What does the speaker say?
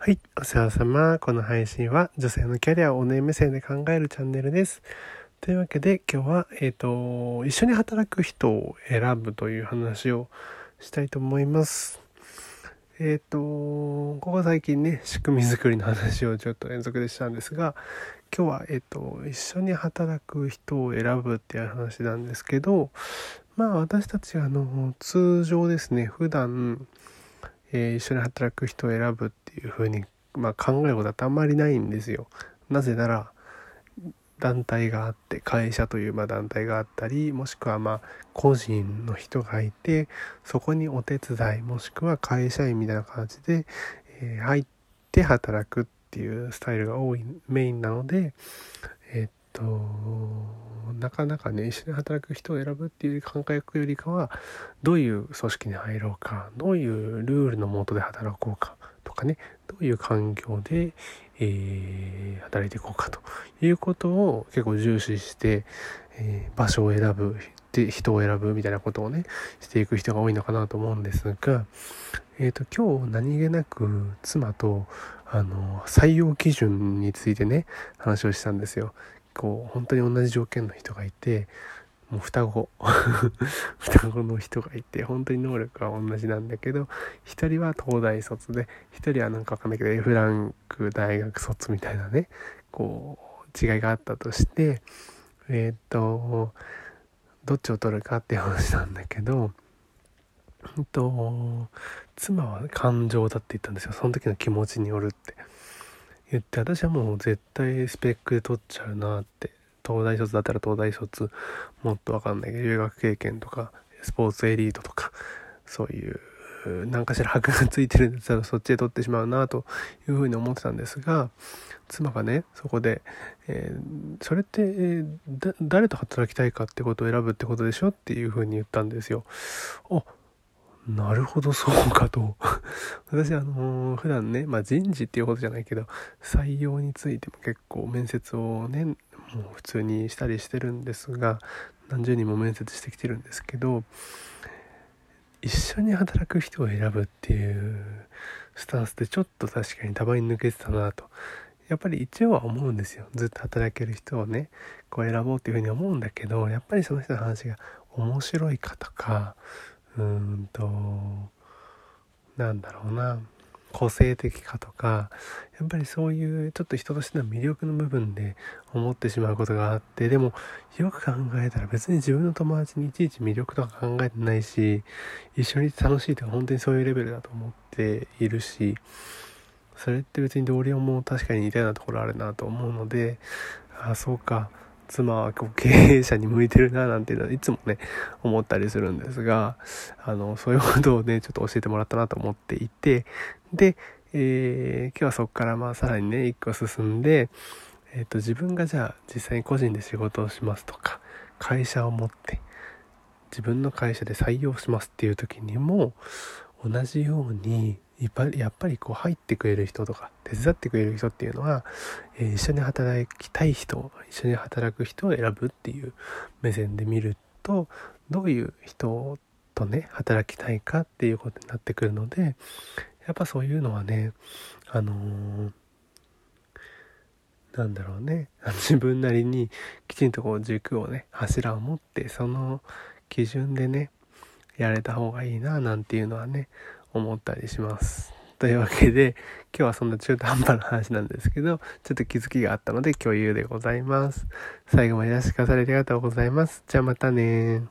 はい、お世話様。この配信は女性のキャリアをおね目線で考えるチャンネルです。というわけで今日は、えっ、ー、と、一緒に働く人を選ぶという話をしたいと思います。えっ、ー、と、ここ最近ね、仕組み作りの話をちょっと連続でしたんですが、今日は、えっ、ー、と、一緒に働く人を選ぶっていう話なんですけど、まあ私たちあの、通常ですね、普段、えー、一緒に働く人を選ぶっていうふうに、まあ、考えることはあんまりないんですよ。なぜなら団体があって会社というま団体があったりもしくはまあ個人の人がいてそこにお手伝いもしくは会社員みたいな形で、えー、入って働くっていうスタイルが多いメインなのでえ、っとなかなかね一緒に働く人を選ぶっていう感覚よりかはどういう組織に入ろうかどういうルールのもとで働こうかとかねどういう環境で、えー、働いていこうかということを結構重視して、えー、場所を選ぶで人を選ぶみたいなことをねしていく人が多いのかなと思うんですが、えーと、と今日何気なく妻とあの採用基準についてね話をしたんですよ。こう本当に同じ条件の人がいてもう双子 双子の人がいて本当に能力は同じなんだけど1人は東大卒で1人はなんかわかんないけど F ランク大学卒みたいなねこう違いがあったとしてえっ、とどっちを取るかっていう話なんだけどえっと妻は感情だって言ったんですよその時の気持ちによるって。言って私はもう絶対スペックで取っちゃうなって東大卒だったら東大卒もっと分かんないけど留学経験とかスポーツエリートとかそういう何かしら箔がついてるんだったらそっちで取ってしまうなというふうに思ってたんですが妻がねそこで、えー、それって、えー、誰と働きたいかってことを選ぶってことでしょっていうふうに言ったんですよ。あなるほどそうかと 私あのー、普段ね、まあ、人事っていうことじゃないけど採用についても結構面接をねもう普通にしたりしてるんですが何十人も面接してきてるんですけど一緒に働く人を選ぶっていうスタンスでちょっと確かにたまに抜けてたなと。やっぱり一応は思うんですよ。ずっと働ける人をねこう選ぼうっていうふうに思うんだけどやっぱりその人の話が面白いかとかうんとなんだろうな。個性的かとかやっぱりそういうちょっと人としての魅力の部分で思ってしまうことがあってでもよく考えたら別に自分の友達にいちいち魅力とか考えてないし一緒に楽しいとか本当にそういうレベルだと思っているしそれって別に同僚も確かに似たようなところあるなと思うのでああそうか。妻はこう経営者に向いてるななんていうのはいつもね思ったりするんですがあのそういうことをねちょっと教えてもらったなと思っていてで、えー、今日はそこからまあさらにね一個進んで、えーと、自分がじゃあ実際に個人で仕事をしますとか会社を持って自分の会社で採用しますっていう時にも同じようにやっぱりやっぱりこう入ってくれる人とか手伝ってくれる人っていうのは、えー、一緒に働きたい人一緒に働く人を選ぶっていう目線で見るとどういう人とね働きたいかっていうことになってくるのでやっぱそういうのはねあのー、なんだろうね自分なりにきちんとこう軸をね柱を持ってその基準でねやれた方がいいななんていうのはね思ったりします。というわけで今日はそんな中途半端な話なんですけどちょっと気づきがあったので共有でございます。最後までいらしてくださりありがとうございます。じゃあまたね